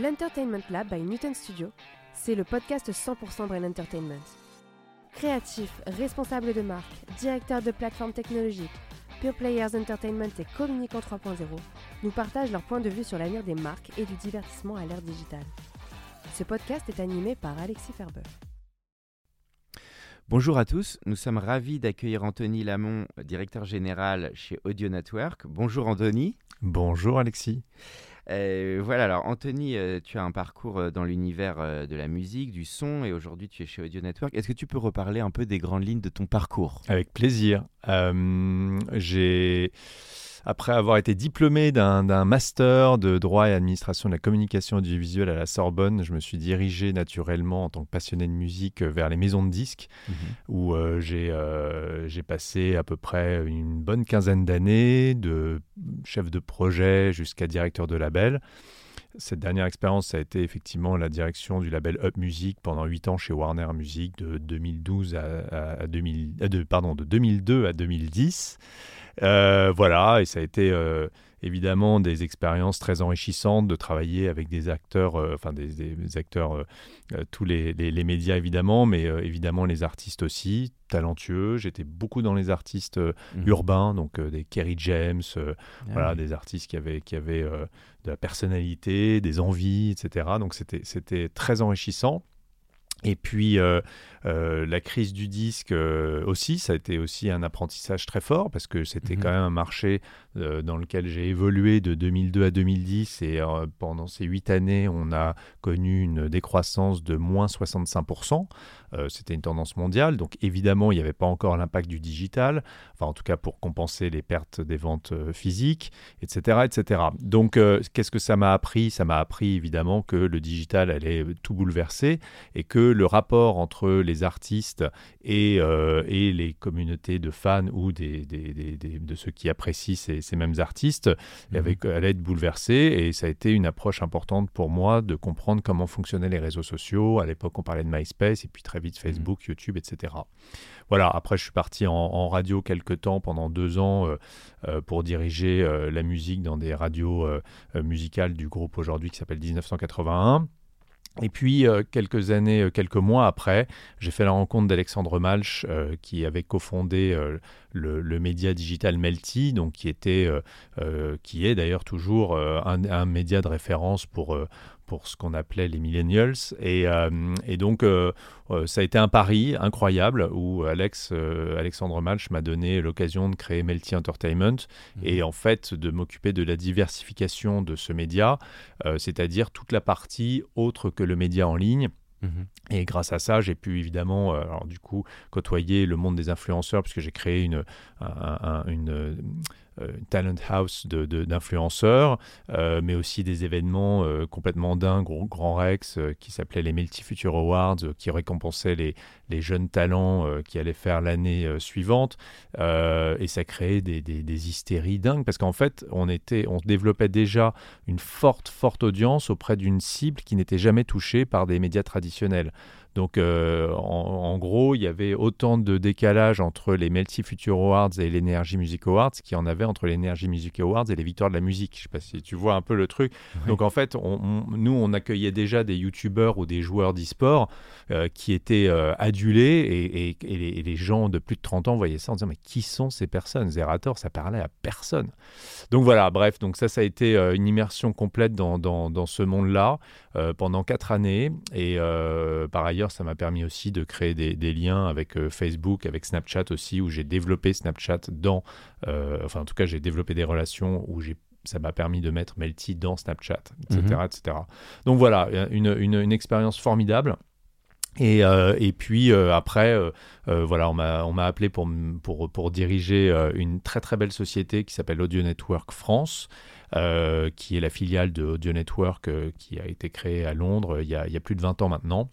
L'Entertainment Lab by Newton Studio, c'est le podcast 100% Brain Entertainment. Créatifs, responsables de marque, directeurs de plateformes technologiques, Pure Players Entertainment et Communicant 3.0 nous partagent leur point de vue sur l'avenir des marques et du divertissement à l'ère digitale. Ce podcast est animé par Alexis Ferber. Bonjour à tous, nous sommes ravis d'accueillir Anthony Lamont, directeur général chez Audio Network. Bonjour Anthony. Bonjour Alexis. Euh, voilà, alors Anthony, euh, tu as un parcours euh, dans l'univers de la musique, du son, et aujourd'hui tu es chez Audio Network. Est-ce que tu peux reparler un peu des grandes lignes de ton parcours? Avec plaisir. J'ai après avoir été diplômé d'un master de droit et administration de la communication audiovisuelle à la Sorbonne, je me suis dirigé naturellement en tant que passionné de musique vers les maisons de disques, mhm. où euh, euh, j'ai passé à peu près une bonne quinzaine d'années, de chef de projet jusqu'à directeur de label. Cette dernière expérience, ça a été effectivement la direction du label Up Music pendant 8 ans chez Warner Music de 2012 à, 2000, euh, pardon, de 2002 à 2010. Euh, voilà, et ça a été euh, évidemment des expériences très enrichissantes de travailler avec des acteurs, euh, enfin des, acteurs, tous les, médias évidemment, mais évidemment les artistes aussi, talentueux. J'étais beaucoup dans les artistes mhm. urbains, donc des Kerry James, ah voilà, des artistes qui avaient, qui avaient de la personnalité, des envies, etc. Donc c'était très enrichissant. Et puis euh, euh, la crise du disque euh, aussi, ça a été aussi un apprentissage très fort parce que c'était mhm. quand même un marché dans lequel j'ai évolué de 2002 à 2010 et pendant ces huit années, on a connu une décroissance de moins 65%. C'était une tendance mondiale, donc évidemment, il n'y avait pas encore l'impact du digital, enfin en tout cas pour compenser les pertes des ventes physiques, etc., etc. Donc qu'est-ce que ça m'a appris? Ça m'a appris évidemment que le digital allait tout bouleverser et que le rapport entre les artistes et, euh, et les communautés de fans ou des, de ceux qui apprécient ces, mêmes artistes mmh. avec, allait être bouleversé. Et ça a été une approche importante pour moi de comprendre comment fonctionnaient les réseaux sociaux. À l'époque, on parlait de MySpace et puis très vite mmh. Facebook, YouTube, etc. Voilà, après, je suis parti en, radio quelques temps, pendant deux ans, euh, euh, pour diriger la musique dans des radios musicales du groupe aujourd'hui qui s'appelle 1981. Et puis, euh, quelques années, euh, quelques mois après, j'ai fait la rencontre d'Alexandre Malch, euh, qui avait cofondé le, média digital Melty, donc qui, était, qui est d'ailleurs toujours un, un, média de référence pour, pour ce qu'on appelait les millennials. Et, euh, donc, euh, euh, ça a été un pari incroyable où Alex, Alexandre Malch m'a donné l'occasion de créer Melty Entertainment mhm. et en fait de m'occuper de la diversification de ce média, c'est-à-dire toute la partie autre que le média en ligne. Mhm. Et grâce à ça, j'ai pu évidemment, alors du coup, côtoyer le monde des influenceurs, puisque j'ai créé une, une euh, talent house d'influenceurs, de, euh, mais aussi des événements euh, complètement dingues, Grand Rex, qui s'appelaient les Multi Future Awards, qui récompensaient les, les jeunes talents qui allaient faire l'année suivante. et ça créait des, des, des hystéries dingues, parce qu'en fait, on, était, on développait déjà une forte, forte audience auprès d'une cible qui n'était jamais touchée par des médias traditionnels. Donc, euh, en, gros, il y avait autant de décalage entre les Melty Future Awards et l'Energy Music Awards qu'il y en avait entre l'Energy Music Awards et les Victoires de la musique. Je ne sais pas si tu vois un peu le truc. Donc, en fait, nous, on accueillait déjà des YouTubeurs ou des joueurs d'e-sport euh, qui étaient euh, adulés et, les, gens de plus de 30 ans voyaient ça en disant Mais qui sont ces personnes? Zerator, ça parlait à personne. Donc, voilà, bref, donc ça, ça a été une immersion complète dans, dans ce monde-là pendant quatre années. Et par ailleurs, ça m'a permis aussi de créer des, liens avec euh, Facebook, avec Snapchat aussi, où j'ai développé Snapchat dans, euh, enfin en tout cas j'ai développé des relations où j'ai ça m'a permis de mettre Melty dans Snapchat, etc. Mhm. etc. Donc voilà, une, une, expérience formidable. Et, euh, et, puis après, voilà, on m'a appelé pour, pour, pour diriger une très très belle société qui s'appelle Audio Network France, qui est la filiale de Audio Network qui a été créée à Londres il y a, il y a plus de 20 ans maintenant.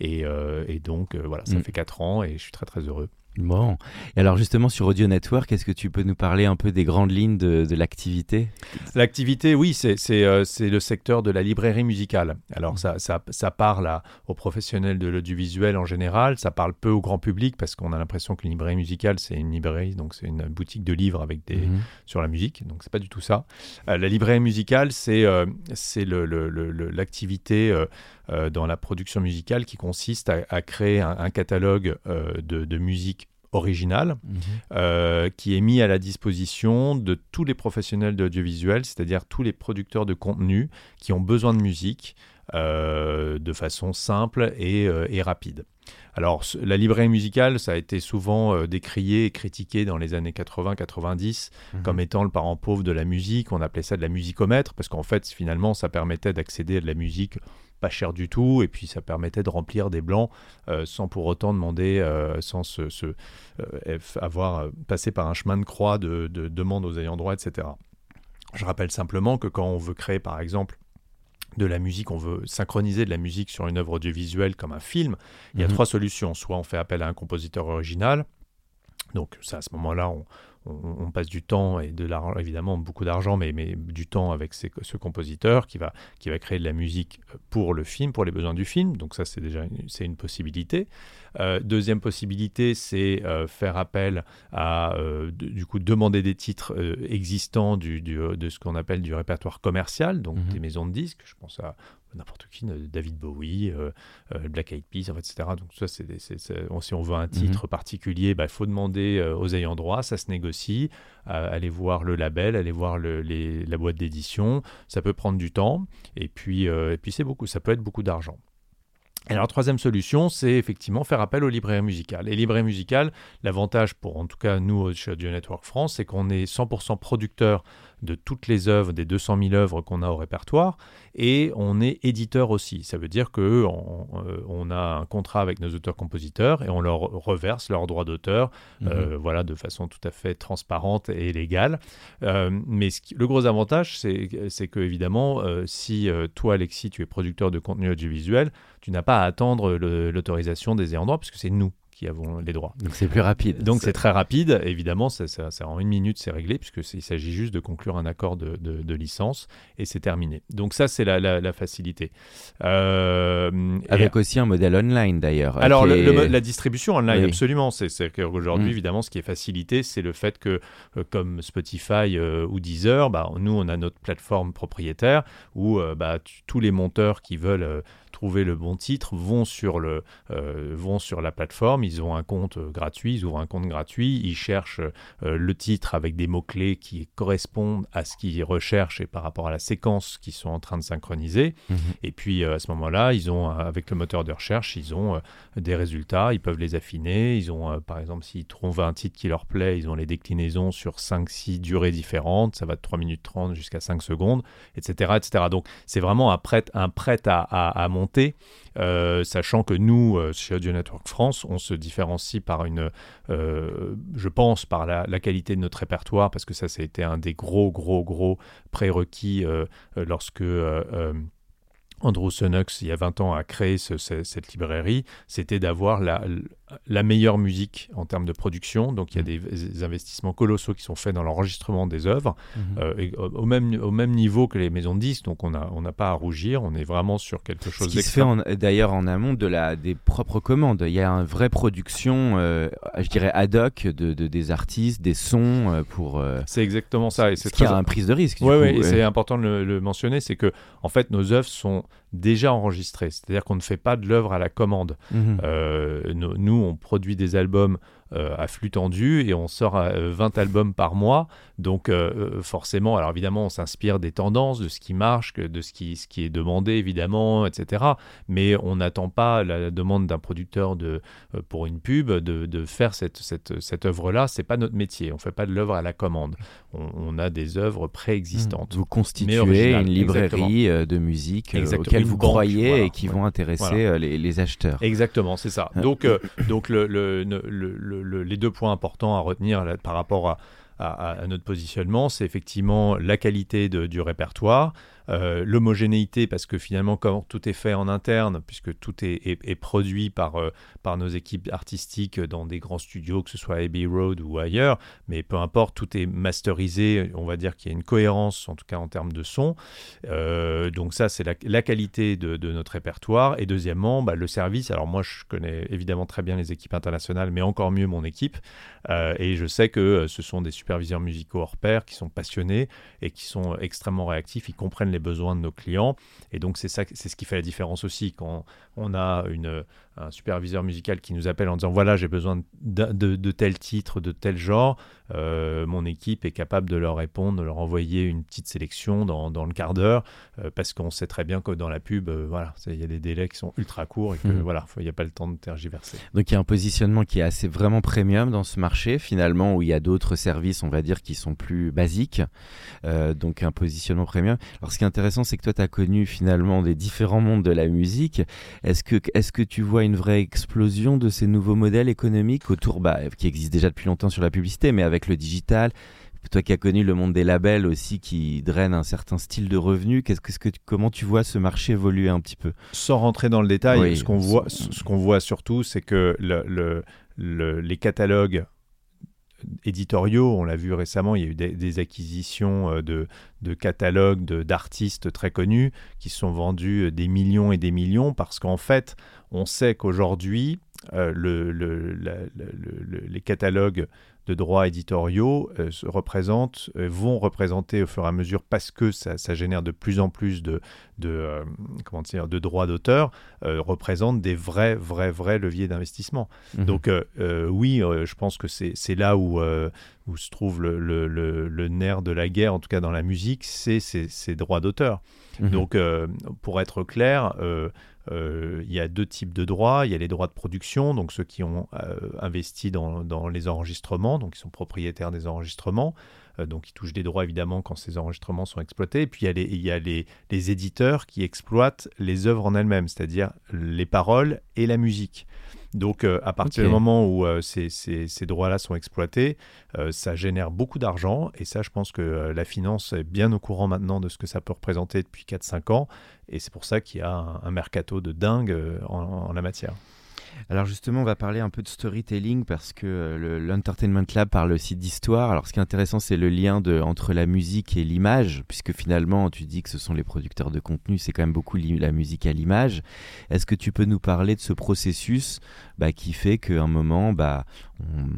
Et, et donc, voilà, ça mm. fait 4 ans et je suis très très heureux. Bon. Et alors justement sur Audio Network, est-ce que tu peux nous parler un peu des grandes lignes de, l'activité? L'activité, oui, euh, c'est le secteur de la librairie musicale. Alors ça, ça, ça, parle aux professionnels de l'audiovisuel en général, ça parle peu au grand public parce qu'on a l'impression que librairie musicale, c'est une librairie, donc c'est une boutique de livres avec des, mmh. sur la musique, donc c'est pas du tout ça. Euh, la librairie musicale, c'est euh, c'est l'activité... dans la production musicale qui consiste à, créer un, catalogue de, de, musique original mhm. euh, qui est mis à la disposition de tous les professionnels de l'audiovisuel, c'est-à-dire tous les producteurs de contenu qui ont besoin de musique euh, de façon simple euh, et, rapide. Alors, la librairie musicale, ça a été souvent décrié et critiqué dans les années 80-90 mhm. comme étant le parent pauvre de la musique. On appelait ça de la musicomètre parce qu'en fait, finalement, ça permettait d'accéder à de la musique pas cher du tout, et puis ça permettait de remplir des blancs euh, sans pour autant demander, euh, sans se, euh, avoir passé par un chemin de croix de, de demande aux ayants droit, etc. Je rappelle simplement que quand on veut créer, par exemple, de la musique, on veut synchroniser de la musique sur une œuvre audiovisuelle comme un film, il y a mhm. trois solutions. Soit on fait appel à un compositeur original, donc ça, à ce moment-là, on, on, passe du temps et de l'argent, évidemment beaucoup d'argent, mais, mais, du temps avec ce compositeur qui va, qui va créer de la musique pour le film, pour les besoins du film. Donc ça, c'est déjà une, c'est une possibilité. Euh, deuxième possibilité, c'est euh, faire appel à, euh, du coup, demander des titres existants du, de ce qu'on appelle du répertoire commercial, donc mhm. des maisons de disques. Je pense à n'importe qui, David Bowie, euh, euh, Black Eyed Peas, etc. Donc ça, c'est, si on veut un titre mhm. particulier, il bah, faut demander euh, aux ayants droit, ça se négocie, aller voir le label, aller voir la boîte d'édition, ça peut prendre du temps, et puis, et puis c'est beaucoup, ça peut être beaucoup d'argent. Et alors, troisième solution, c'est effectivement faire appel aux librairies musicales. Et librairies musicales, l'avantage pour, en tout cas, nous, chez Audio Network France, c'est qu'on est 100% producteur de toutes les œuvres, des 200 000 œuvres qu'on a au répertoire, et on est éditeur aussi. Ça veut dire que euh, on, a un contrat avec nos auteurs-compositeurs et on leur reverse leurs droits d'auteur, mhm. euh, voilà, de façon tout à fait transparente et légale. Euh, mais le gros avantage, c'est que évidemment, si toi, Alexis, tu es producteur de contenu audiovisuel, tu n'as pas à attendre l'autorisation des ayants droit, puisque c'est nous qui avons les droits. Donc c'est plus rapide. Donc c'est très rapide. Évidemment, ça, en une minute, c'est réglé, puisqu'il s'agit juste de conclure un accord de, de, licence et c'est terminé. Donc ça, c'est la, la, facilité. Euh, Avec aussi un modèle online d'ailleurs. Alors la distribution online, absolument. C'est qu'aujourd'hui, mm. évidemment, ce qui est facilité, c'est le fait que, euh, comme Spotify euh, ou Deezer, bah, nous, on a notre plateforme propriétaire où bah, tous les monteurs qui veulent trouver le bon titre vont sur, le, euh, vont sur la plateforme, ils ont un compte euh, gratuit, ils ouvrent un compte gratuit, ils cherchent euh, le titre avec des mots-clés qui correspondent à ce qu'ils recherchent et par rapport à la séquence qu'ils sont en train de synchroniser. Mhm. Et puis à ce moment-là, ils ont, avec le moteur de recherche, ils ont des résultats, ils peuvent les affiner. Ils ont, par exemple, s'ils trouvent un titre qui leur plaît, ils ont les déclinaisons sur 5-6 durées différentes, ça va de 3 minutes 30 jusqu'à 5 secondes, etc. etc. Donc c'est vraiment un prêt, un prêt à, à, à monter euh, sachant que nous, euh, chez Audio Network France, on se différencie par une, euh, je pense, par la, qualité de notre répertoire, parce que ça, ça a été un des gros, gros, gros prérequis lorsque Andrew Sunnux, il y a 20 ans, a créé cette librairie, c'était d'avoir la, la meilleure musique en termes de production. Donc il y a mmh. des, investissements colossaux qui sont faits dans l'enregistrement des œuvres, mmh. euh, au, même, au même niveau que les maisons de disques. Donc on n'a on pas à rougir, on est vraiment sur quelque chose Ce qui se fait d'ailleurs en amont de la, des propres commandes. Il y a une vraie production, euh, je dirais ad hoc, de, des artistes, des sons euh, pour... c'est exactement ça. Et c'est très... un prise de risque. Oui, oui, c'est important de le, mentionner, c'est que en fait nos œuvres sont déjà enregistrées. C'est-à-dire qu'on ne fait pas de l'œuvre à la commande. Mmh. nous on produit des albums euh, à flux tendu et on sort 20 euh, albums par mois. Donc euh, forcément, alors évidemment, on s'inspire des tendances, de ce qui marche, de ce qui, ce qui est demandé, évidemment, etc. Mais on n'attend pas la demande d'un producteur de, pour une pub de, de faire cette, cette, cette œuvre-là. C'est pas notre métier. On fait pas de l'œuvre à la commande. On, a des œuvres préexistantes. Vous constituez une librairie de musique auquel vous croyez et qui vont intéresser les, les, acheteurs. Exactement, c'est ça. Donc, donc le, le, le les deux points importants à retenir par rapport à, notre positionnement, c'est effectivement la qualité du répertoire, euh, l'homogénéité, parce que finalement, quand tout est fait en interne, puisque tout est, produit par, euh, par nos équipes artistiques dans des grands studios, que ce soit Abbey Road ou ailleurs, mais peu importe, tout est masterisé, on va dire qu'il y a une cohérence, en tout cas en termes de son. Euh, donc ça, c'est la, qualité de, notre répertoire. Et deuxièmement, bah, le service. Alors moi, je connais évidemment très bien les équipes internationales, mais encore mieux mon équipe. et je sais que ce sont des superviseurs musicaux hors pair qui sont passionnés et qui sont extrêmement réactifs. Ils comprennent les besoins de nos clients. Et donc, c'est ça, c'est ce qui fait la différence aussi. Quand on a une, un superviseur musical qui nous appelle en disant voilà, j'ai besoin de, de, tel titre, de tel genre, euh, mon équipe est capable de leur répondre, de leur envoyer une petite sélection dans, dans le quart d'heure, euh, parce qu'on sait très bien que dans la pub, euh, voilà, il y a des délais qui sont ultra courts et que mmh. voilà, il n'y a pas le temps de tergiverser. Donc il y a un positionnement qui est assez vraiment premium dans ce marché, finalement, où il y a d'autres services, on va dire, qui sont plus basiques. donc un positionnement premium. Alors ce qui est intéressant, c'est que toi, tu as connu finalement des différents mondes de la musique. Est-ce que, est-ce que tu vois une vraie explosion de ces nouveaux modèles économiques autour, bah, qui existent déjà depuis longtemps sur la publicité, mais avec le digital toi qui as connu le monde des labels aussi qui draine un certain style de revenus, qu'est-ce que, comment tu vois ce marché évoluer un petit peu? Sans rentrer dans le détail, ce qu'on voit, ce qu'on voit surtout, c'est que le, les catalogues éditoriaux. On l'a vu récemment, il y a eu des, acquisitions euh, de, de catalogues d'artistes très connus qui sont vendus euh, des millions et des millions parce qu'en fait, on sait qu'aujourd'hui, euh, le, les catalogues de droits éditoriaux euh, représentent, euh, vont représenter au fur et à mesure, parce que ça, génère de plus en plus de, de, comment dire, de droits d'auteur, représentent des vrais, vrais, vrais leviers d'investissement. Mhm. Donc oui, je pense que c'est là où, où se trouve le, le, nerf de la guerre, en tout cas dans la musique, c'est ces droits d'auteur. Mhm. Donc pour être clair, euh, il y a deux types de droits. Il y a les droits de production, donc ceux qui ont euh, investi dans, les enregistrements, donc qui sont propriétaires des enregistrements. Euh, donc ils touchent des droits évidemment quand ces enregistrements sont exploités. Et puis il y a les éditeurs qui exploitent les œuvres en elles-mêmes, c'est-à-dire les paroles et la musique. Donc, euh, à partir du moment où euh, ces, ces, droits-là sont exploités, euh, ça génère beaucoup d'argent. Et ça, je pense que la finance est bien au courant maintenant de ce que ça peut représenter depuis 4-5 ans. Et c'est pour ça qu'il y a un, mercato de dingue en la matière. Alors justement, on va parler un peu de storytelling parce que euh, l'Entertainment Lab parle aussi d'histoire. Alors ce qui est intéressant, c'est le lien entre la musique et l'image, puisque finalement, tu dis que ce sont les producteurs de contenu, c'est quand même beaucoup la musique à l'image. Est-ce que tu peux nous parler de ce processus bah, qui fait qu'à un moment, bah,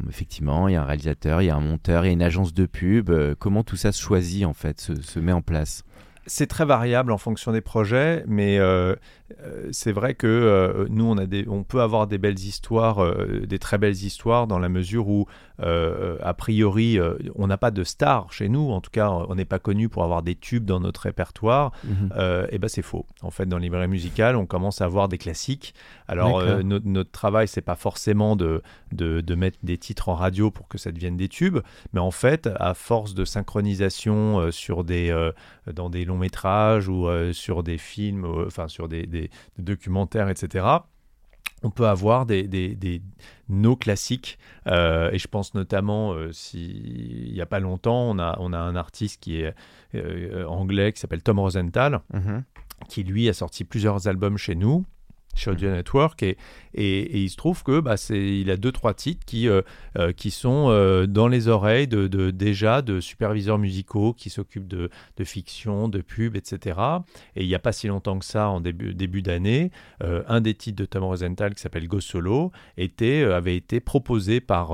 effectivement, il y a un réalisateur, il y a un monteur, il y a une agence de pub. Euh, comment tout ça se choisit en fait, se met en place? C'est très variable en fonction des projets, mais euh, euh, c'est vrai que euh, nous, on, a des, on peut avoir des belles histoires, des très belles histoires, dans la mesure où, a priori, on n'a pas de stars chez nous. En tout cas, on n'est pas connu pour avoir des tubes dans notre répertoire. Mhm. et ben, c'est faux. En fait, dans le livret musical, on commence à avoir des classiques. Alors, notre, notre, travail, c'est pas forcément de, de, de, mettre des titres en radio pour que ça devienne des tubes, mais en fait, à force de synchronisation sur des, dans des longs métrages ou euh, sur des films, euh, enfin sur des, documentaires, etc on peut avoir des, des, nos classiques. Euh, et je pense notamment, s'il n'y a pas longtemps, on a, on a un artiste qui est anglais qui s'appelle Tom Rosenthal, mm-hmm. qui lui a sorti plusieurs albums chez nous chez Audio Network et, et, il se trouve que bah, il a deux trois titres qui, euh, euh, qui sont euh, dans les oreilles de, de, déjà de superviseurs musicaux qui s'occupent de, de, fiction, de pub, etc. Et il n'y a pas si longtemps que ça, en début, début d'année, un des titres de Tom Rosenthal qui s'appelle Go Solo était, avait été proposé par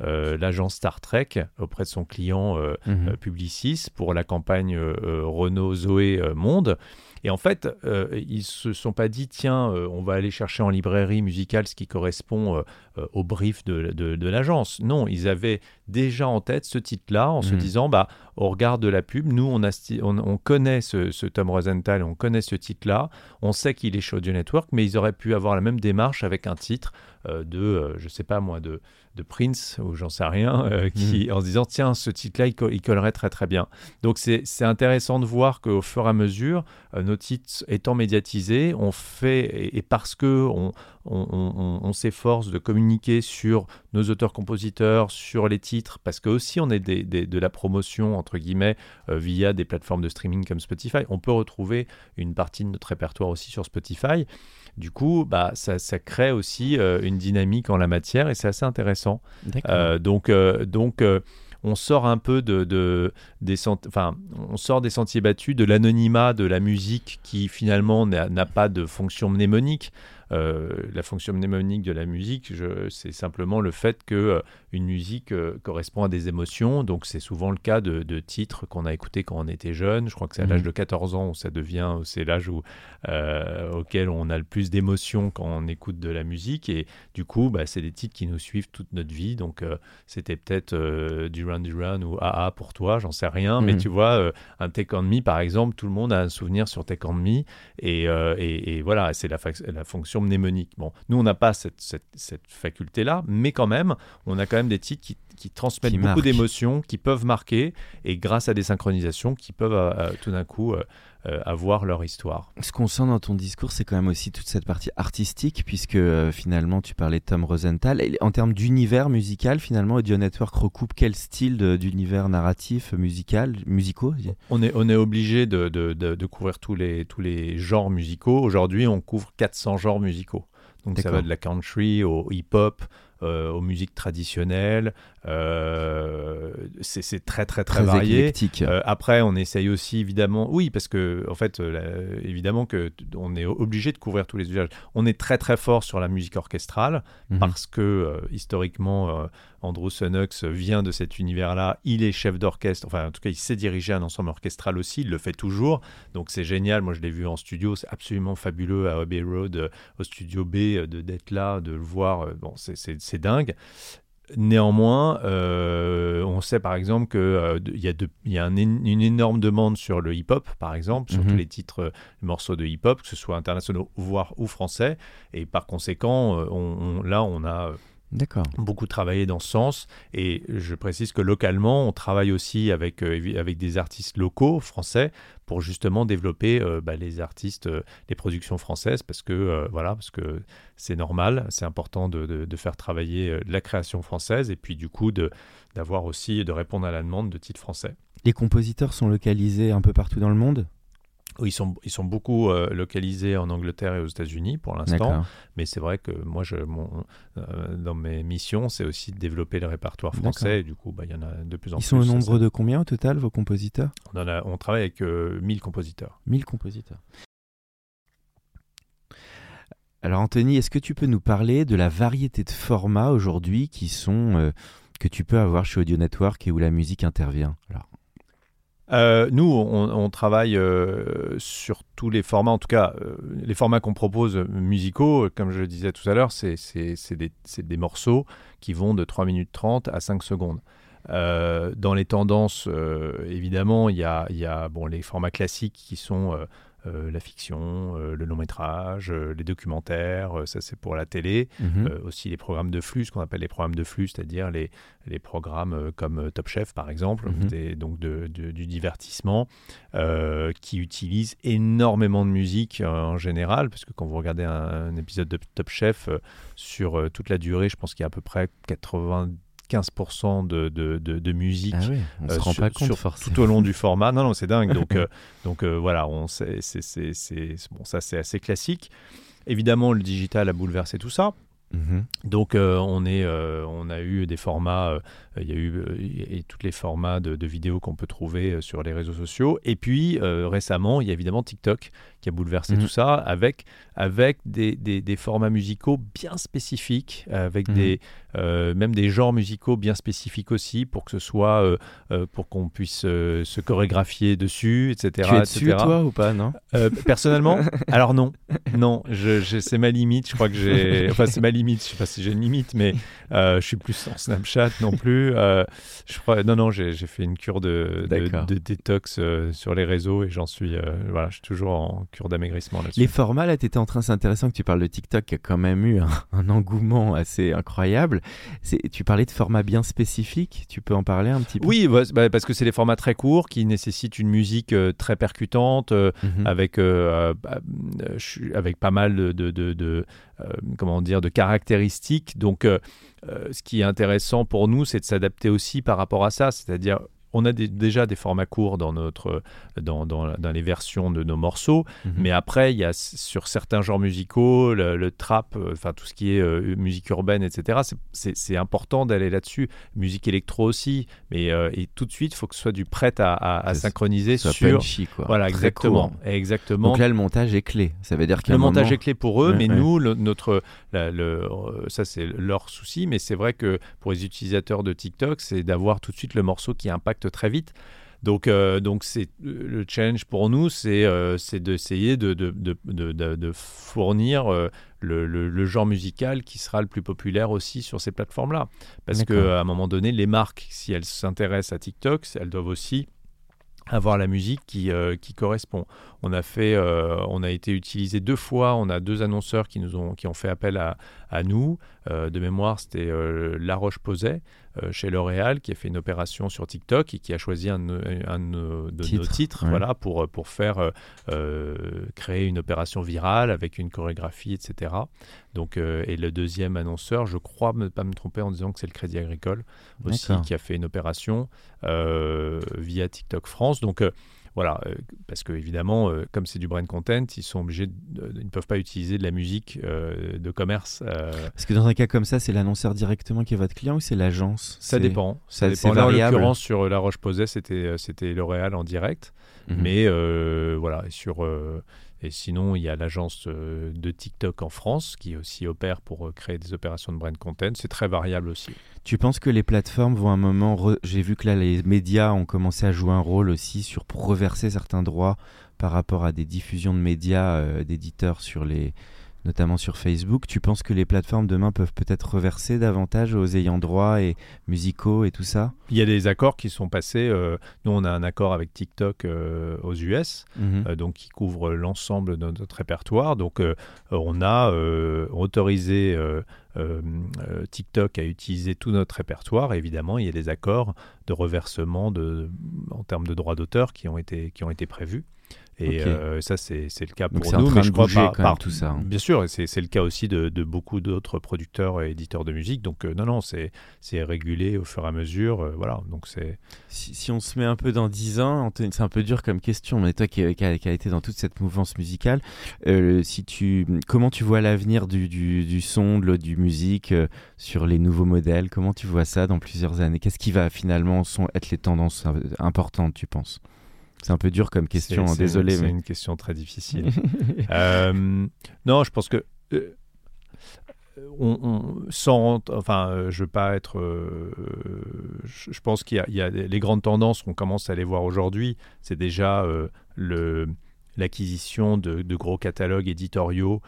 l'agence Star Trek auprès de son client mhm. Publicis pour la campagne Renault Zoé Monde. Et en fait, euh, ils se sont pas dit, tiens, euh, on va aller chercher en librairie musicale ce qui correspond euh, au brief de, de, l'agence. Non, ils avaient déjà en tête ce titre-là en se mmh. disant, bah, au regard de la pub, nous, on, a, on, connaît ce, ce, Tom Rosenthal, on connaît ce titre-là, on sait qu'il est chez Audio Network, mais ils auraient pu avoir la même démarche avec un titre de, je sais pas moi, de de Prince, ou j'en sais rien, euh, qui, mm. en se disant, tiens, ce titre-là, il, collerait très très bien. Donc c'est intéressant de voir qu'au fur et à mesure, euh, nos titres étant médiatisés, on fait, et, parce que on, on, s'efforce de communiquer sur nos auteurs-compositeurs, sur les titres, parce que aussi on est de la promotion, entre guillemets, euh, via des plateformes de streaming comme Spotify. On peut retrouver une partie de notre répertoire aussi sur Spotify. Du coup, bah, ça, crée aussi euh, une dynamique en la matière et c'est assez intéressant. Euh, donc, donc on sort un peu de, des, enfin, on sort des sentiers battus, de l'anonymat de la musique qui finalement n'a pas de fonction mnémonique. Euh, la fonction mnémonique de la musique, c'est simplement le fait que euh, une musique euh, correspond à des émotions. Donc c'est souvent le cas de, titres qu'on a écoutés quand on était jeune. Je crois que c'est à l'âge mhm. de 14 ans où ça devient, c'est l'âge où, auquel on a le plus d'émotions quand on écoute de la musique. Et du coup, bah, c'est des titres qui nous suivent toute notre vie. Donc c'était peut-être Duran Duran ou AA pour toi, j'en sais rien. Mais mhm. tu vois, un Take On Me par exemple, tout le monde a un souvenir sur Take On Me. Et, et, voilà, c'est la, la fonction mnémonique. Bon, nous, on n'a pas cette, cette, faculté-là, mais quand même, on a quand même des titres qui, qui transmettent beaucoup d'émotions, qui peuvent marquer, et grâce à des synchronisations, qui peuvent euh, euh, tout d'un coup euh, avoir leur histoire. Ce qu'on sent dans ton discours, c'est quand même aussi toute cette partie artistique, puisque finalement, tu parlais de Tom Rosenthal. Et en termes d'univers musical, finalement, Audio Network recoupe quel style d'univers narratif, musical, musicaux On est, on est obligé de, de, de, couvrir tous les, tous les genres musicaux. Aujourd'hui, on couvre 400 genres musicaux. Donc ça va de la country au hip-hop, aux musiques traditionnelles. Euh, c'est très très très, varié. Euh, après, on essaye aussi évidemment, oui, parce que en fait, évidemment que on est obligé de couvrir tous les usages. On est très très fort sur la musique orchestrale mhm. parce que historiquement, Andrew Sunnux vient de cet univers-là. Il est chef d'orchestre, enfin en tout cas, il sait diriger un ensemble orchestral aussi. Il le fait toujours, donc c'est génial. Moi, je l'ai vu en studio, c'est absolument fabuleux à Abbey Road, au studio B, d'être là, de le voir. bon, c'est dingue. Néanmoins, euh, on sait par exemple qu'il euh, y a, y a une énorme demande sur le hip-hop, par exemple, sur tous mhm. les titres, euh, morceaux de hip-hop, que ce soit internationaux, voire ou français. Et par conséquent, on, là, on a D'accord. Beaucoup travaillé dans ce sens. Et je précise que localement, on travaille aussi avec, euh, avec des artistes locaux français pour justement développer euh, bah, les artistes, euh, les productions françaises, parce que voilà, parce que c'est normal, c'est important de, de, faire travailler la création française et puis du coup d'avoir aussi de répondre à la demande de titres français. Les compositeurs sont localisés un peu partout dans le monde? Ils sont, ils sont beaucoup euh, localisés en Angleterre et aux États-Unis pour l'instant, mais c'est vrai que moi, je, mon, euh, dans mes missions, c'est aussi de développer le répertoire français. Et du coup, bah, il y en a de plus en plus. Ils sont au nombre de combien au total, vos compositeurs? On, a, on travaille avec 1000 euh, compositeurs. 1000 compositeurs. Alors Anthony, est-ce que tu peux nous parler de la variété de formats aujourd'hui qui sont que tu peux avoir chez Audio Network et où la musique intervient? Alors, euh, nous, on, travaille euh, sur tous les formats, en tout cas, euh, les formats qu'on propose musicaux, comme je le disais tout à l'heure, c'est des, morceaux qui vont de 3 minutes 30 à 5 secondes. dans les tendances, évidemment, il y a, les formats classiques qui sont euh, la fiction, euh, le long métrage, euh, les documentaires, ça c'est pour la télé, mhm. aussi les programmes de flux, ce qu'on appelle les programmes de flux, c'est-à-dire les, les programmes comme Top Chef par exemple, mhm. donc du divertissement, qui utilisent énormément de musique en général, parce que quand vous regardez un, un épisode de Top Chef sur toute la durée, je pense qu'il y a à peu près 90 15% de, de, de, musique ah on se euh, rend pas compte tout au long du format. Non, non, c'est dingue. Donc, euh, donc euh, voilà, on c'est, c'est, bon, ça c'est assez classique. Évidemment, le digital a bouleversé tout ça. Mhm. Donc on, est, on a eu des formats, il y a eu et tous les formats de, de vidéos qu'on peut trouver sur les réseaux sociaux. Et puis récemment, il y a évidemment TikTok qui a bouleversé mhm. tout ça avec, avec des, des, des, formats musicaux bien spécifiques, avec mhm. des, euh, même des genres musicaux bien spécifiques aussi pour que ce soit, euh, euh, pour qu'on puisse se chorégraphier dessus, etc. Tu es dessus toi ou pas, non? Personnellement, alors non, non, je, c'est ma limite, je crois que j'ai, enfin c'est ma limite, je sais pas si j'ai une limite, mais je suis plus sans Snapchat non plus. je crois, non, non, j'ai fait une cure de, de, de détox sur les réseaux et j'en suis, voilà, je suis toujours en cure d'amaigrissement là-dessus. Les formats, là, tu étais en train, c'est intéressant que tu parles de TikTok qui a quand même eu un, engouement assez incroyable. Tu parlais de formats bien spécifiques, tu peux en parler un petit peu? Oui, bah, bah, parce que c'est des formats très courts qui nécessitent une musique euh, très percutante, euh, mhm. avec, bah, avec pas mal de, de, de, comment dire, de caractéristiques. Donc, ce qui est intéressant pour nous, c'est de s'adapter aussi par rapport à ça, c'est-à-dire on a déjà des formats courts dans, notre, dans, dans, les versions de nos morceaux, mhm. mais après, il y a sur certains genres musicaux, le, trap, euh, enfin tout ce qui est euh, musique urbaine, etc., c'est important d'aller là-dessus. Musique électro aussi, mais euh, et tout de suite, il faut que ce soit du prêt à, synchroniser sur. Punchy, quoi. Voilà, exactement, exactement. Donc là, le montage est clé. Ça veut dire que le montage est clé pour eux, mais nous, notre, le, ça c'est leur souci, mais c'est vrai que pour les utilisateurs de TikTok, c'est d'avoir tout de suite le morceau qui impacte très vite. Donc, euh, donc c'est le change pour nous, c'est euh, d'essayer de, de, de, de, fournir euh, le, le, genre musical qui sera le plus populaire aussi sur ces plateformes-là. Parce qu'à un moment donné, les marques, si elles s'intéressent à TikTok, elles doivent aussi avoir la musique qui, qui correspond. On a fait, on a été utilisé deux fois. On a deux annonceurs qui nous ont, qui ont fait appel à, à nous. de mémoire, c'était La Roche Posay euh, chez L'Oréal qui a fait une opération sur TikTok et qui a choisi un, de nos titres voilà, pour, pour faire euh, créer une opération virale avec une chorégraphie, etc. Donc, euh, et le deuxième annonceur, je crois ne pas me tromper en disant que c'est le Crédit Agricole aussi qui a fait une opération via TikTok France. Donc, voilà, euh, parce que évidemment, euh, comme c'est du brand content, ils sont obligés, ils ne peuvent pas utiliser de la musique euh, de commerce. Parce que dans un cas comme ça, c'est l'annonceur directement qui est votre client ou c'est l'agence? Ça dépend. Ça, dépend. Là, en l'occurrence, sur La Roche-Posay, c'était c'était L'Oréal en direct, mhm. mais voilà, sur et sinon, il y a l'agence euh, de TikTok en France qui aussi opère pour euh, créer des opérations de brand content. C'est très variable aussi. Tu penses que les plateformes vont un moment... J'ai vu que là, les médias ont commencé à jouer un rôle aussi sur reverser certains droits par rapport à des diffusions de médias euh, d'éditeurs sur les notamment sur Facebook. Tu penses que les plateformes demain peuvent peut-être reverser davantage aux ayants droit et musicaux et tout ça? Il y a des accords qui sont passés. Euh, nous, on a un accord avec TikTok euh, aux US, mhm. euh, donc qui couvre l'ensemble de notre répertoire. Donc, on a autorisé TikTok à utiliser tout notre répertoire. évidemment, il y a des accords de reversement de, en termes de droits d'auteur qui ont été qui ont été prévus. Et euh, ça, c'est le cas pour nous. mais je crois pas par, tout ça. Hein. Bien sûr, c'est le cas aussi de, de beaucoup d'autres producteurs et éditeurs de musique. Donc, euh, non, non, c'est régulé au fur et à mesure. Euh, voilà. Donc, c'est. Si, si, on se met un peu dans 10 ans, c'est un peu dur comme question, mais toi qui, qui, a, été dans toute cette mouvance musicale, si tu, comment tu vois l'avenir du, du, du, son, de, du musique sur les nouveaux modèles? Comment tu vois ça dans plusieurs années? Qu'est-ce qui va finalement sont, être les tendances importantes, tu penses? C'est un peu dur comme question, hein, désolé. C'est une question très difficile. Euh, non, je pense que. Euh, on, sans, enfin, euh, je veux pas être. je, pense qu'il y, a les grandes tendances qu'on commence à les voir aujourd'hui. C'est déjà le l'acquisition de, gros catalogues éditoriaux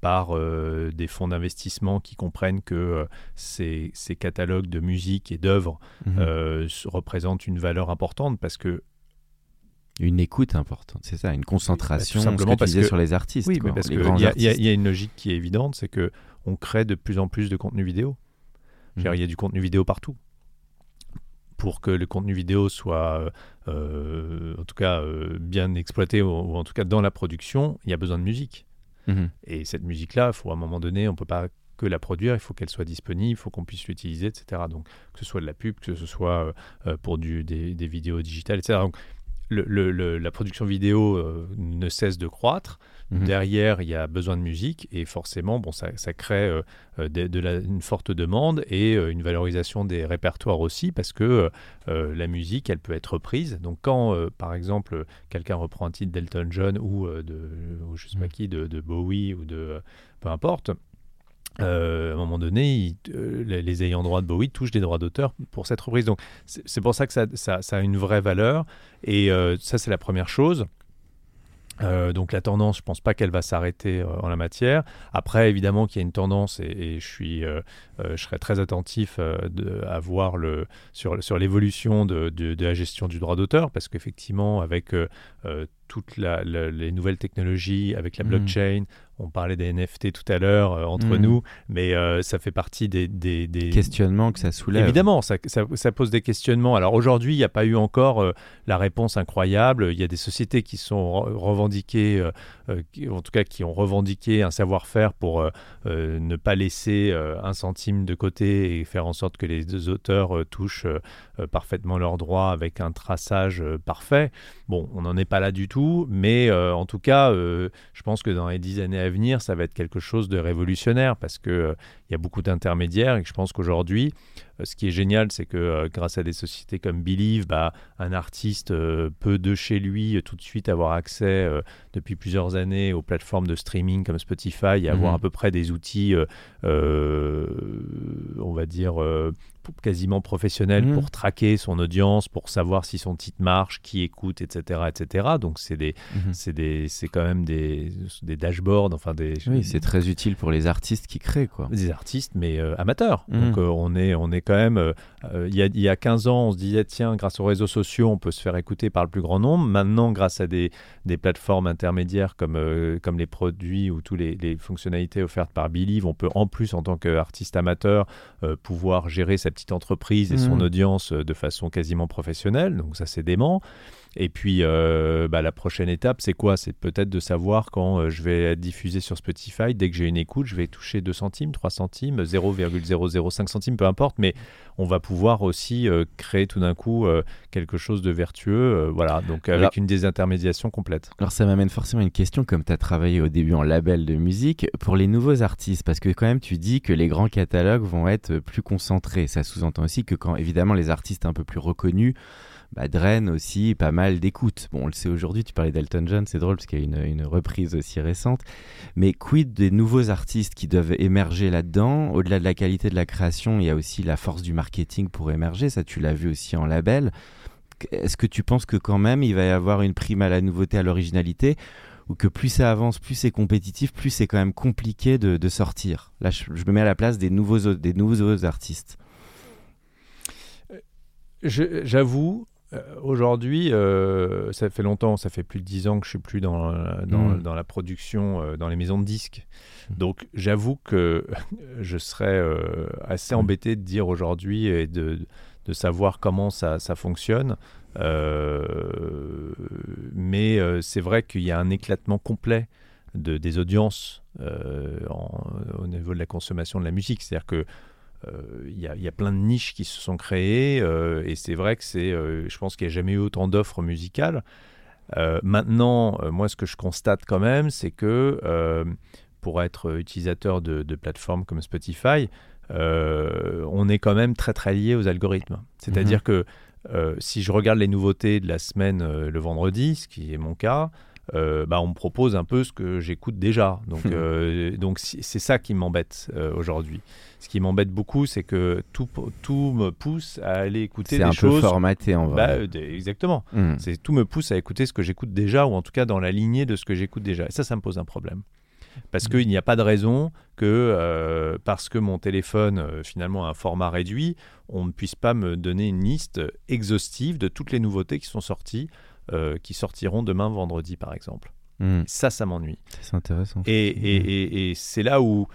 par des fonds d'investissement qui comprennent que ces, ces, catalogues de musique et d'œuvres mhm. représentent une valeur importante parce que une écoute importante, c'est ça, une concentration, simplement parce que, sur les artistes. Oui, parce qu'il y, y, a une logique qui est évidente, c'est que on crée de plus en plus de contenu vidéo. Mhm. Il y a du contenu vidéo partout. Pour que le contenu vidéo soit, euh, en tout cas, euh, bien exploité, ou, en tout cas dans la production, il y a besoin de musique. Mhm. Et cette musique-là, il faut à un moment donné, on ne peut pas que la produire, il faut qu'elle soit disponible, il faut qu'on puisse l'utiliser, etc. Donc, que ce soit de la pub, que ce soit euh, pour du, des, des, vidéos digitales, etc. Donc, le, la production vidéo euh, ne cesse de croître. Mhm. Derrière, il y a besoin de musique et forcément, bon, ça, ça crée euh, euh, de, la, une forte demande et une valorisation des répertoires aussi parce que la musique, elle peut être reprise. Donc, quand, par exemple, quelqu'un reprend un titre d'Elton John ou de, je sais pas mhm. qui, de, de Bowie ou de peu importe, euh, à un moment donné, euh, les, ayants droit de Bowie touchent des droits d'auteur pour cette reprise. Donc c'est pour ça que ça, a une vraie valeur. Et euh, ça, c'est la première chose. donc la tendance, je pense pas qu'elle va s'arrêter en la matière. Après, évidemment qu'il y a une tendance, et, je suis, je serai très attentif de, à voir le, sur, sur l'évolution de, de, de, la gestion du droit d'auteur, parce qu'effectivement, avec toutes les nouvelles technologies avec la Mhm. blockchain. On parlait des NFT tout à l'heure euh, entre Mhm. nous, mais euh, ça fait partie des, des, des- Questionnement que ça soulève. Évidemment, ça, ça- ça pose des questionnements. Alors aujourd'hui, il n'y a pas eu encore euh, la réponse incroyable. Il y a des sociétés qui sont re- revendiquées, euh, euh, qui- en tout cas qui ont revendiqué un savoir-faire pour euh, euh, ne pas laisser euh, un centime de côté et faire en sorte que les deux auteurs euh, touchent euh, euh, parfaitement leurs droits avec un traçage parfait. Bon, on n'en est pas là du tout, mais en tout cas, je pense que dans les dix années à venir, ça va être quelque chose de révolutionnaire parce euh, il y a beaucoup d'intermédiaires et que je pense qu'aujourd'hui, ce qui est génial, c'est que grâce à des sociétés comme Believe, bah, un artiste peut de chez lui tout de suite avoir accès depuis plusieurs années aux plateformes de streaming comme Spotify et avoir Mhm. à peu près des outils, euh, euh, on va dire, euh, quasiment professionnels Mhm. pour traquer son audience, pour savoir si son titre marche, qui écoute, etc. etc. Donc c'est des, c'est des, c'est quand même des, des dashboards, enfin des, Oui, c'est très utile pour les artistes qui créent, quoi. des artistes, mais euh, amateurs. Mhm. Donc euh, on, est, on est quand même... euh, Il y, a, il y a 15 ans, on se disait, tiens, grâce aux réseaux sociaux, on peut se faire écouter par le plus grand nombre. Maintenant, grâce à des, des plateformes intermédiaires comme, comme les produits ou toutes les, les fonctionnalités offertes par Believe, on peut en plus, en tant qu'artiste amateur, pouvoir gérer sa petite entreprise et son Mhm. audience euh, de façon quasiment professionnelle. Donc ça, c'est dément. Et puis, euh, bah, la prochaine étape, c'est quoi? C'est peut-être de savoir quand euh, je vais être diffusé sur Spotify, dès que j'ai une écoute, je vais toucher 2 centimes, 3 centimes, 0,005 centimes, peu importe, mais on va pouvoir aussi euh, créer tout d'un coup quelque chose de vertueux, voilà, donc avec Alors- une désintermédiation complète. Alors ça m'amène forcément à une question, comme tu as travaillé au début en label de musique, pour les nouveaux artistes, parce que quand même tu dis que les grands catalogues vont être plus concentrés. Ça sous-entend aussi que quand évidemment les artistes un peu plus reconnus bah, drainent aussi pas mal d'écoute. Bon, on le sait aujourd'hui, tu parlais d'Elton John, c'est drôle parce qu'il y a une, une reprise aussi récente. Mais quid des nouveaux artistes qui doivent émerger là-dedans? Au-delà de la qualité de la création, il y a aussi la force du marketing pour émerger. Ça, tu l'as vu aussi en label. Est-ce que tu penses que quand même il va y avoir une prime à la nouveauté, à l'originalité? Ou que plus ça avance, plus c'est compétitif, plus c'est quand même compliqué de, sortir? Là, je, je me mets à la place des nouveaux, des nouveaux artistes. Je- J'avoue, euh, aujourd'hui, euh, ça fait longtemps, ça fait plus de 10 ans que je suis plus dans, la- dans, Mm. dans la production, euh, dans les maisons de disques. Mm. Donc j'avoue que je serais assez Mm. embêté de dire aujourd'hui et de, de savoir comment ça, ça fonctionne. Mais c'est vrai qu'il y a un éclatement complet de, des audiences en- au niveau de la consommation de la musique. C'est-à-dire que euh, il y, a- il y a plein de niches qui se sont créées euh, et c'est vrai que c'est, euh, je pense qu'il n'y a jamais eu autant d'offres musicales. Maintenant, moi, ce que je constate quand même, c'est que pour être utilisateur de, de plateformes comme Spotify, on est quand même très très lié aux algorithmes. C'est-à-dire que euh, si je regarde les nouveautés de la semaine le vendredi, ce qui est mon cas, euh, bah, on me propose un peu ce que j'écoute déjà. Donc, euh, donc c'est ça qui m'embête euh, aujourd'hui. Ce qui m'embête beaucoup, c'est que tout, tout me pousse à aller écouter C'est des un choses. peu formaté en Bah, vrai. euh, des- exactement. Mm. C'est tout me pousse à écouter ce que j'écoute déjà, ou en tout cas dans la lignée de ce que j'écoute déjà. Et ça, ça me pose un problème. Parce qu'il n'y a pas de raison que, euh, parce que mon téléphone euh, finalement a un format réduit, on ne puisse pas me donner une liste exhaustive de toutes les nouveautés qui sont sorties, euh, qui sortiront demain vendredi par exemple. Mm. Ça, ça m'ennuie. C'est intéressant. Et, et- et- et c'est là où.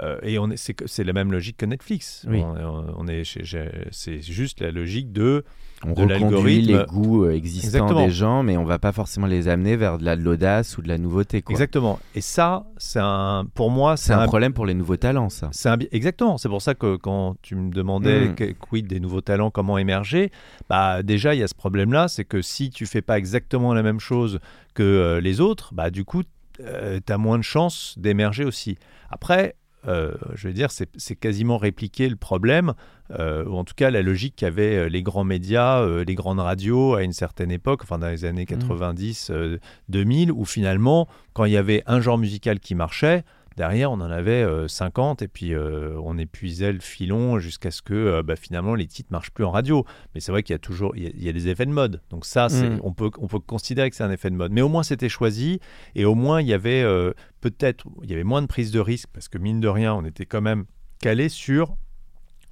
Euh, et on est, c'est, c'est la même logique que Netflix. Oui. On, on est chez- chez- c'est juste la logique de On de reconduit les goûts euh, existants Exactement. des gens, mais on va pas forcément les amener vers de la- de l'audace ou de la nouveauté. quoi. Exactement. Et ça, c'est un, pour moi, C'est un problème pour les nouveaux talents, ça. C'est un exactement. C'est pour ça que quand tu me demandais Mm. que- quid des nouveaux talents, comment émerger, bah déjà il y a ce problème-là, c'est que si tu fais pas exactement la même chose que euh, les autres, bah du coup tu as moins de chances d'émerger aussi. Après, euh, je veux dire, c'est quasiment répliquer le problème, euh, ou en tout cas la logique qu'avaient euh, les grands médias, euh, les grandes radios à une certaine époque, enfin dans les années 90, euh, 2000, où finalement, quand il y avait un genre musical qui marchait, derrière on en avait euh, 50 et puis euh, on épuisait le filon jusqu'à ce que euh, bah, finalement les titres marchent plus en radio. Mais c'est vrai qu'il y a toujours il y a, il y a des effets de mode. Donc ça, c'est- Mm. on, peut, on peut considérer que c'est un effet de mode. Mais au moins c'était choisi et au moins il y avait euh, peut-être il y avait moins de prise de risque parce que mine de rien on était quand même calé sur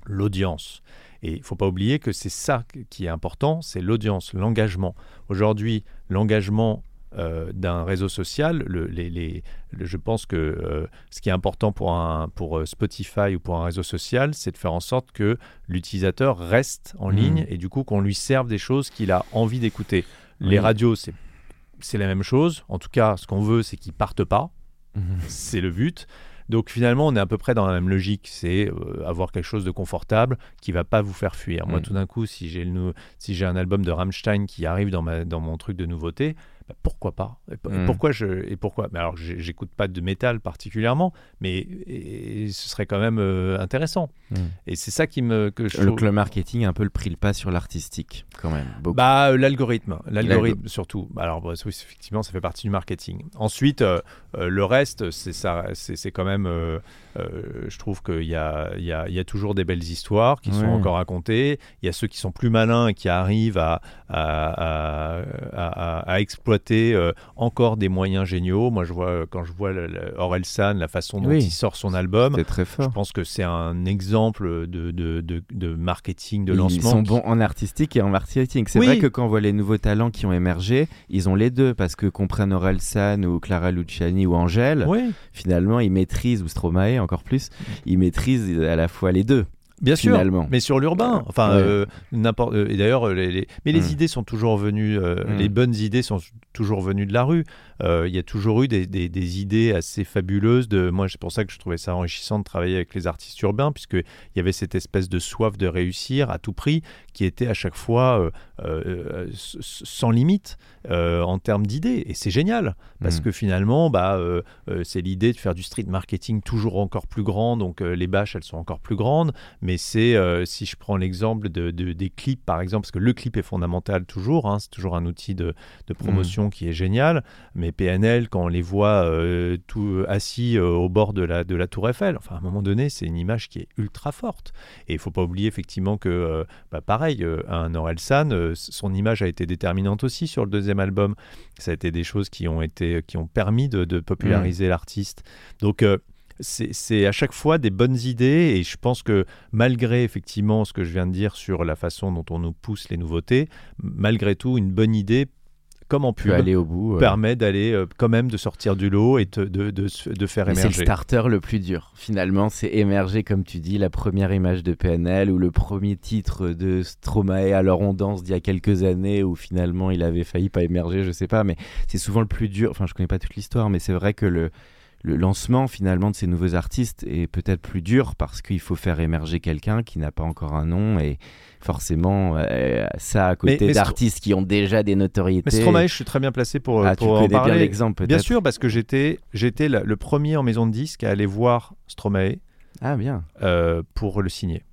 l'audience. Et il faut pas oublier que c'est ça qui est important, c'est l'audience, l'engagement. Aujourd'hui, l'engagement euh, d'un réseau social, le, les, les, je pense que euh, ce qui est important pour, un, pour euh, Spotify ou pour un réseau social, c'est de faire en sorte que l'utilisateur reste en Mhm. ligne et du coup qu'on lui serve des choses qu'il a envie d'écouter. Les radios, c'est c'est la même chose. En tout cas, ce qu'on veut, c'est qu'ils partent pas. Mhm. C'est le but. Donc finalement, on est à peu près dans la même logique, c'est euh, avoir quelque chose de confortable qui va pas vous faire fuir. Moi, Mm. tout d'un coup, si j'ai le nou- si j'ai un album de Rammstein qui arrive dans ma dans mon truc de nouveauté, bah, pourquoi pas? Et, p- et Mm. pourquoi je et pourquoi? Mais alors, j'écoute pas de métal particulièrement, mais et- et ce serait quand même euh, intéressant. Mm. Et c'est ça qui me que je Le, trouve- le marketing a un peu le pris le pas sur l'artistique, quand même. Beaucoup. Bah, euh, l'algorithme, l'algorithme surtout. Bah, Alors, bah, oui, effectivement, ça fait partie du marketing. Ensuite, euh, le reste, c'est ça, c'est quand même. je trouve qu'il y a, il y, a, il y a toujours des belles histoires qui sont encore racontées. Il y a ceux qui sont plus malins et qui arrivent à, à, à- à- à exploiter euh, encore des moyens géniaux. Moi, je vois quand je vois Orelsan, la façon dont Oui. il sort son album. très Je pense que c'est un exemple de, de, de, de marketing, de Ils lancement. sont qui- bons en artistique et en marketing. C'est Oui. vrai que quand on voit les nouveaux talents qui ont émergé, ils ont les deux parce que qu'on prenne Orelsan ou Clara Luciani ou Angèle, Oui. finalement ils maîtrisent ou Stromae encore plus, ils maîtrisent à la fois les deux. Bien sûr, finalement. mais sur l'urbain. Enfin, Ouais. euh, n'importe. euh, et d'ailleurs, euh, les, les- mais les Mm. idées sont toujours venues. euh. Les bonnes idées sont toujours venues de la rue. Euh, Il y a toujours eu des, des- des idées assez fabuleuses. De moi, c'est pour ça que je trouvais ça enrichissant de travailler avec les artistes urbains, puisque il y avait cette espèce de soif de réussir à tout prix, qui était à chaque fois euh, euh, sans limite en termes d'idées. Et c'est génial, parce Mm. que finalement, bah, c'est l'idée de faire du street marketing toujours encore plus grand. Donc les bâches, elles sont encore plus grandes mais c'est euh, si je prends l'exemple de, de- des clips par exemple parce que le clip est fondamental toujours hein, c'est toujours un outil de, de promotion qui est génial mais PNL quand on les voit euh, tout assis euh, au bord de la, de la tour Eiffel. Enfin à un moment donné c'est une image qui est ultra forte. Et il faut pas oublier effectivement que euh, bah, pareil euh, un Orelsan euh, son image a été déterminante aussi sur le deuxième album. Ça a été des choses qui ont été qui ont permis de, de populariser l'artiste. Donc euh, c'est à chaque fois des bonnes idées et je pense que malgré effectivement ce que je viens de dire sur la façon dont on nous pousse les nouveautés, malgré tout, une bonne idée, comme en pub, aller au bout. euh, permet d'aller euh, quand même de sortir du lot et de, de, de, faire Mais c'est le émerger. starter le plus dur. Finalement, c'est émerger, comme tu dis, la première image de PNL ou le premier titre de Stromae alors on danse d'il y a quelques années où finalement il avait failli pas émerger, je sais pas, mais c'est souvent le plus dur. Enfin, je connais pas toute l'histoire, mais c'est vrai que le, le lancement finalement de ces nouveaux artistes est peut-être plus dur parce qu'il faut faire émerger quelqu'un qui n'a pas encore un nom et forcément euh, ça à côté d'artistes qui ont déjà des notoriétés. Mais Stromae, je suis très bien placé pour, ah, tu pour en connais bien parler. l'exemple. Bien sûr, parce que j'étais j'étais le premier en maison de disques à aller voir Stromae Ah bien. euh, pour le signer.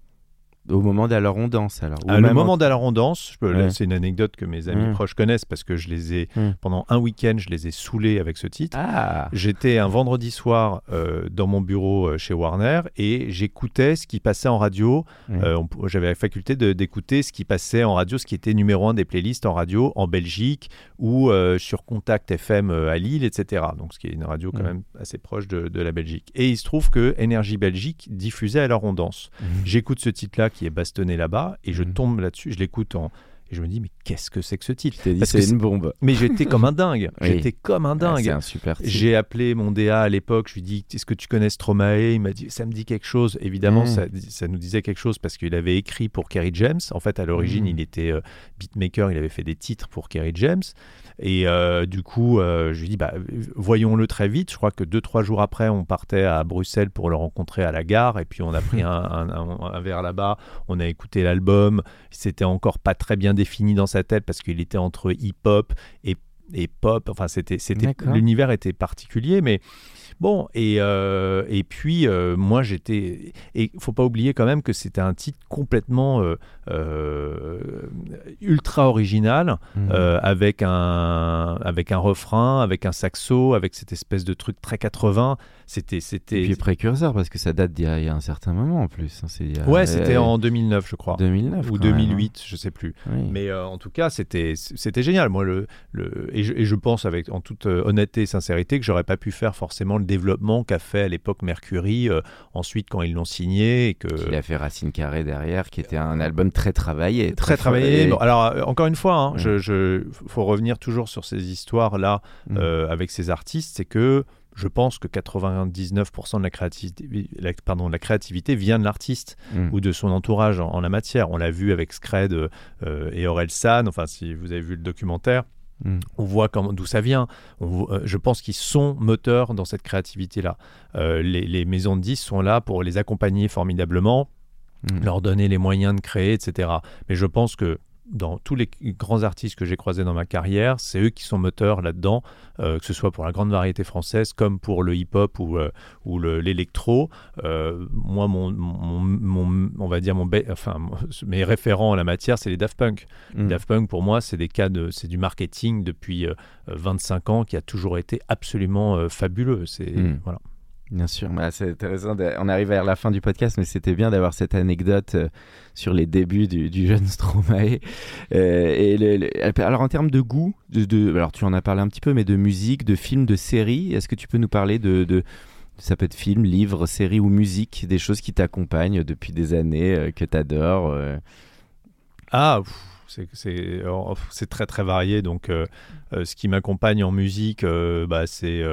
Au moment d'alors on danse alors. À le même en- moment d'Alain Danse, là, Ouais. c'est une anecdote que mes amis Mm. proches connaissent parce que je les ai Mm. pendant un week-end, je les ai saoulés avec ce titre. Ah. J'étais un vendredi soir euh, dans mon bureau euh, chez Warner et j'écoutais ce qui passait en radio. Mm. Euh, on J'avais la faculté d'écouter ce qui passait en radio, ce qui était numéro un des playlists en radio en Belgique ou sur Contact FM à Lille, etc. Donc ce qui est une radio quand même assez proche de, de la Belgique. Et il se trouve que Énergie Belgique diffusait alors on danse. J'écoute ce titre-là qui est bastonné là-bas et je Mm. tombe là-dessus, je l'écoute en... Et je me dis, mais qu'est-ce que c'est que ce titre? Dit c'est une bombe. Mais j'étais comme un dingue. Oui. J'étais comme un Ah, dingue. c'est un super titre. J'ai appelé mon DA à l'époque, je lui dis Est-ce que tu connais Stromae? Il m'a dit Ça me dit quelque chose. Évidemment, Mm. ça, ça nous disait quelque chose parce qu'il avait écrit pour Kerry James. En fait, à l'origine, Mm. il était euh, beatmaker, il avait fait des titres pour Kerry James. Et euh, du coup, euh, je lui dis bah, Voyons-le très vite. Je crois que deux, trois jours après, on partait à Bruxelles pour le rencontrer à la gare. Et puis, on a pris un, un- un- un verre là-bas. On a écouté l'album. C'était encore pas très bien défini dans sa tête parce qu'il était entre hip-hop et et pop. Enfin, c'était, l'univers était particulier, mais bon. Et, euh, et puis, euh, moi, j'étais. Et il faut pas oublier quand même que c'était un titre complètement euh, ultra original, Mhm. euh, avec, un, avec un refrain, avec un saxo, avec cette espèce de truc très 80. C'était. Et c'était... puis précurseur parce que ça date d'il y, a- il y a un certain moment en plus. hein, a- Ouais, c'était euh, en 2009, je crois. 2009 Ou quand même, hein. 2008, je sais plus. Oui. Mais euh, en tout cas, c'était c'était génial. Moi, le, le et et, je, pense avec en toute honnêteté et sincérité que j'aurais pas pu faire forcément le développement qu'a fait à l'époque Mercury ensuite quand ils l'ont signé et que il a fait Racine Carrée derrière qui était un album très travaillé très, travaillé alors encore une fois hein, je, je, faut revenir toujours sur ces histoires là mm. avec ces artistes c'est que je pense que 99% de la créativité, pardon, la créativité vient de l'artiste mm. ou de son entourage en, la matière. On l'a vu avec Scred euh, et Aurel San, enfin si vous avez vu le documentaire, mm. On voit d'où ça vient. Euh, je pense qu'ils sont moteurs dans cette créativité-là. Euh, les, maisons de disques sont là pour les accompagner formidablement, mm. leur donner les moyens de créer, etc. Mais je pense que dans tous les grands artistes que j'ai croisés dans ma carrière, c'est eux qui sont moteurs là-dedans, euh, que ce soit pour la grande variété française comme pour le hip-hop ou, euh, ou l'électro. Euh, moi, mon, mon, on va dire mon, enfin, mes référents en la matière, c'est les Daft Punk. Les mm. Daft Punk, pour moi, c'est des cas de, c'est du marketing depuis 25 ans qui a toujours été absolument fabuleux. C'est mm. voilà. Bien sûr, c'est intéressant. On arrive vers la fin du podcast, mais c'était bien d'avoir cette anecdote euh, sur les débuts du, jeune Stromae. Euh, alors en termes de goût, alors tu en as parlé un petit peu, mais de musique, de films, de séries, est-ce que tu peux nous parler de, ça peut être film, livre, série ou musique, des choses qui t'accompagnent depuis des années, euh, que tu adores Ah, c'est très très varié. Donc, ce qui m'accompagne en musique, bah, c'est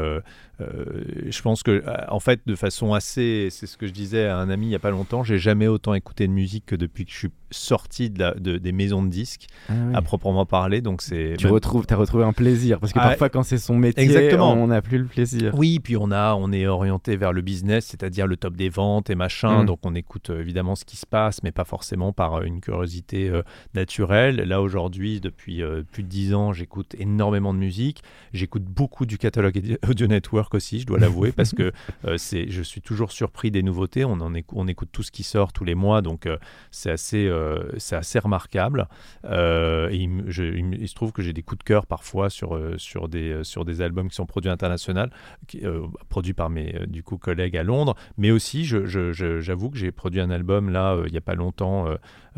je pense que, euh, en fait, de façon assez, c'est ce que je disais à un ami il n'y a pas longtemps, j'ai jamais autant écouté de musique que depuis que je suis sorti de, la, de des maisons de disques, ah à proprement parler. Donc c'est. Tu retrouves, as retrouvé un plaisir parce que ah, parfois quand c'est son métier, Exactement. on n'a plus le plaisir. Oui, puis on a, on est orienté vers le business, c'est-à-dire le top des ventes et machin. Mm. Donc on écoute euh, évidemment ce qui se passe, mais pas forcément par une curiosité naturelle. Là aujourd'hui, depuis plus de dix ans, j'écoute énormément de musique. J'écoute beaucoup du catalogue Audio Network aussi, je dois l'avouer, parce que euh, c'est, je suis toujours surpris des nouveautés. On, en écoute, on écoute tout ce qui sort tous les mois, donc euh, c'est assez, euh, c'est assez remarquable. et il, se trouve que j'ai des coups de cœur parfois sur, sur, des, sur des albums qui sont produits international, qui, produits par mes du coup collègues à Londres, mais aussi je, j'avoue que j'ai produit un album là il n'y a pas longtemps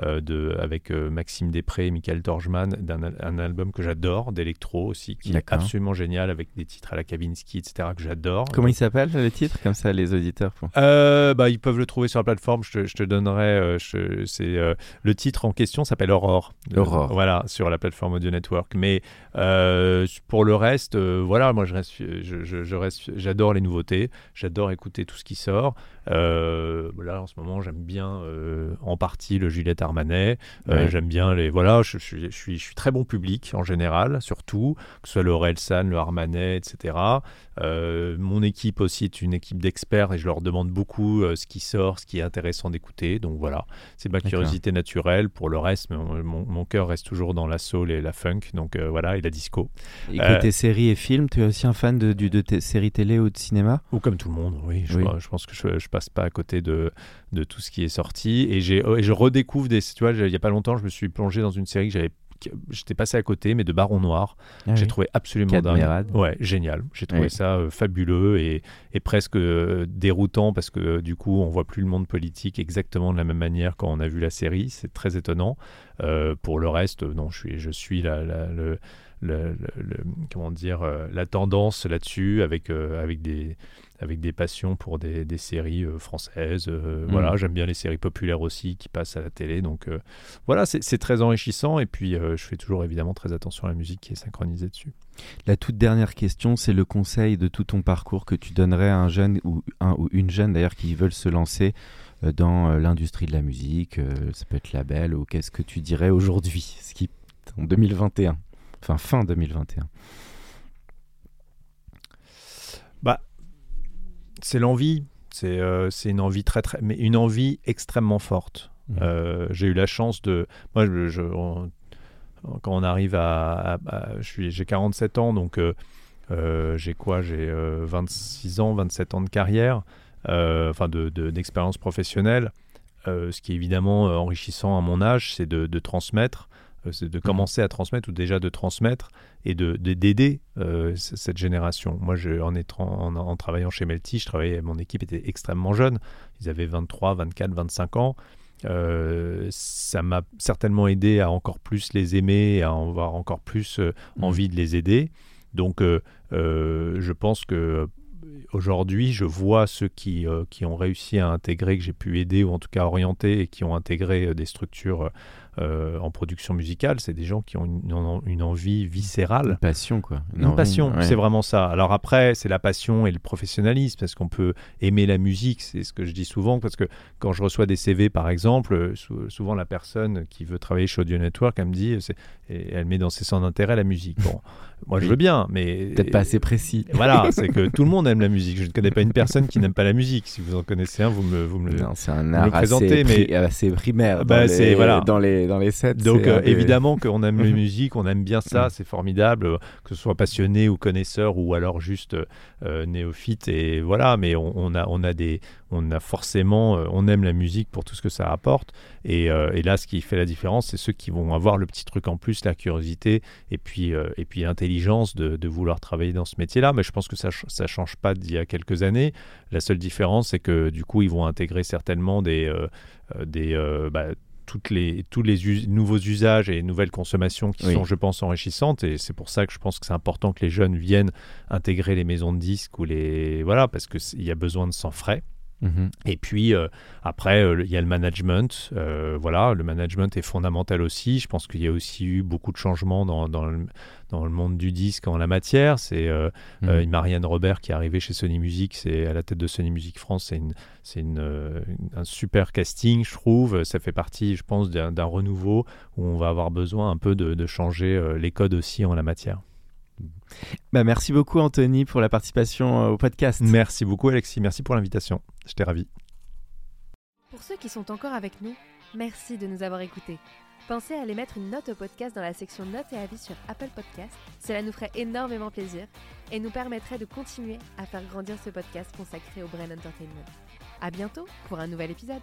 de, avec Maxime Després et Michael Torjman d'un un album que j'adore, d'électro aussi, qui est absolument génial avec des titres à la Kavinsky, etc. que j'adore. Comment il s'appelle le titre? Comme ça, les auditeurs euh, bah, Ils peuvent le trouver sur la plateforme. Je te, je te donnerai. Euh, c'est euh, Le titre en question s'appelle Aurore. Aurore. voilà, sur la plateforme Audio Network. Mais pour le reste, voilà, moi, je reste, je, je, reste, j'adore les nouveautés. J'adore écouter tout ce qui sort. Là, en ce moment, j'aime bien en partie le Juliette Armanet. J'aime bien les. Voilà, je, je, suis, je suis très bon public en général, surtout, que ce soit le San, le Armanet, etc. Euh, mon équipe aussi est une équipe d'experts et je leur demande beaucoup euh, ce qui sort, ce qui est intéressant d'écouter. Donc voilà, c'est ma curiosité naturelle. Pour le reste, mon, cœur reste toujours dans la soul et la funk. Donc euh, voilà, et la disco. Et côté séries et films, tu es aussi un fan de, de, séries télé ou de cinéma? Ou comme tout le monde, oui. Je, je pense que je, je, passe pas à côté de, de tout ce qui est sorti. Et, et je redécouvre des. Tu vois, il y a pas longtemps, je me suis plongé dans une série que j'avais j'étais passé à côté, mais de Baron Noir. Ah j'ai trouvé absolument dingue. Ouais, génial. J'ai trouvé ça euh, fabuleux et, presque euh, déroutant parce que euh, du coup, on voit plus le monde politique exactement de la même manière quand on a vu la série. C'est très étonnant. pour le reste, non, je suis, je suis la, le, le, comment dire, la tendance là-dessus avec, avec des avec des passions pour des, séries euh, françaises. Euh, voilà, mm. j'aime bien les séries populaires aussi qui passent à la télé. Donc euh, voilà, c'est très enrichissant. Et puis je fais toujours évidemment très attention à la musique qui est synchronisée dessus. La toute dernière question, c'est le conseil de tout ton parcours que tu donnerais à un jeune ou, un, ou une jeune d'ailleurs qui veulent se lancer dans l'industrie de la musique, ça peut être label, ou qu'est-ce que tu dirais aujourd'hui, ce qui en 2021, enfin fin 2021 c'est l'envie. Euh, c'est une envie très, très, mais une envie extrêmement forte. Mmh. Euh, j'ai eu la chance de. Moi, je, quand on arrive à. j'ai 47 ans, donc euh, j'ai quoi J'ai 26 ans, 27 ans de carrière, enfin d'expérience de, professionnelle. ce qui est évidemment enrichissant à mon âge, c'est de, transmettre. Euh, c'est de mhm. commencer à transmettre ou déjà de transmettre et de d'aider euh, cette génération. Moi, je, en, en, en, travaillant chez Melty, je travaillais, mon équipe était extrêmement jeune. Ils avaient 23, 24, 25 ans. ça m'a certainement aidé à encore plus les aimer, et à avoir encore plus mmh. envie de les aider. Donc, je pense que aujourd'hui, je vois ceux qui, qui ont réussi à intégrer, que j'ai pu aider ou en tout cas orienter et qui ont intégré des structures euh, en production musicale, c'est des gens qui ont une, envie viscérale. Une passion, quoi. Une, passion, c'est vraiment ça. Alors après, c'est la passion et le professionnalisme, parce qu'on peut aimer la musique, c'est ce que je dis souvent, parce que quand je reçois des CV, par exemple, souvent la personne qui veut travailler chez Audio Network, elle me dit, elle met dans ses centres d'intérêt la musique. Bon, moi je veux bien, mais... Peut-être pas assez précis. Voilà, c'est que tout le monde aime la musique. Je ne connais pas une personne qui n'aime pas la musique. Si vous en connaissez un, vous me, vous me le, c'est un art assez, mais... assez primaire bah, dans, les, voilà. dans, les, dans les sets. Donc euh, évidemment qu'on aime la musique, on aime bien ça, c'est formidable, que ce soit passionné ou connaisseur ou alors juste euh, néophyte. Et voilà, mais on, a, on, a des, on a forcément, euh, on aime la musique pour tout ce que ça apporte. Et, et là, ce qui fait la différence, c'est ceux qui vont avoir le petit truc en plus, la curiosité et puis, et puis l'intelligence de, de, vouloir travailler dans ce métier-là. Mais je pense que ça ne change pas d'il y a quelques années. La seule différence, c'est que du coup, ils vont intégrer certainement des, des bah, toutes les, tous les nouveaux usages et nouvelles consommations qui sont, je pense, enrichissantes. Et c'est pour ça que je pense que c'est important que les jeunes viennent intégrer les maisons de disques ou les. Voilà, parce qu'il y a besoin de sans frais. Mhm. Et puis euh, après, euh, il y a le management. Euh, voilà, le management est fondamental aussi. Je pense qu'il y a aussi eu beaucoup de changements dans, dans, le, dans le, monde du disque en la matière. C'est mhm. Marianne Robert qui est arrivée chez Sony Music, c'est à la tête de Sony Music France. C'est une, c'est une, un super casting, je trouve. Ça fait partie, je pense, d'un renouveau où on va avoir besoin un peu de, de changer les codes aussi en la matière. Bah, merci beaucoup Anthony pour la participation euh, au podcast. Merci beaucoup Alexis, merci pour l'invitation. J'étais ravi. Pour ceux qui sont encore avec nous, merci de nous avoir écoutés. Pensez à aller mettre une note au podcast dans la section notes et avis sur Apple Podcast. Cela nous ferait énormément plaisir et nous permettrait de continuer à faire grandir ce podcast consacré au Brain Entertainment. À bientôt pour un nouvel épisode.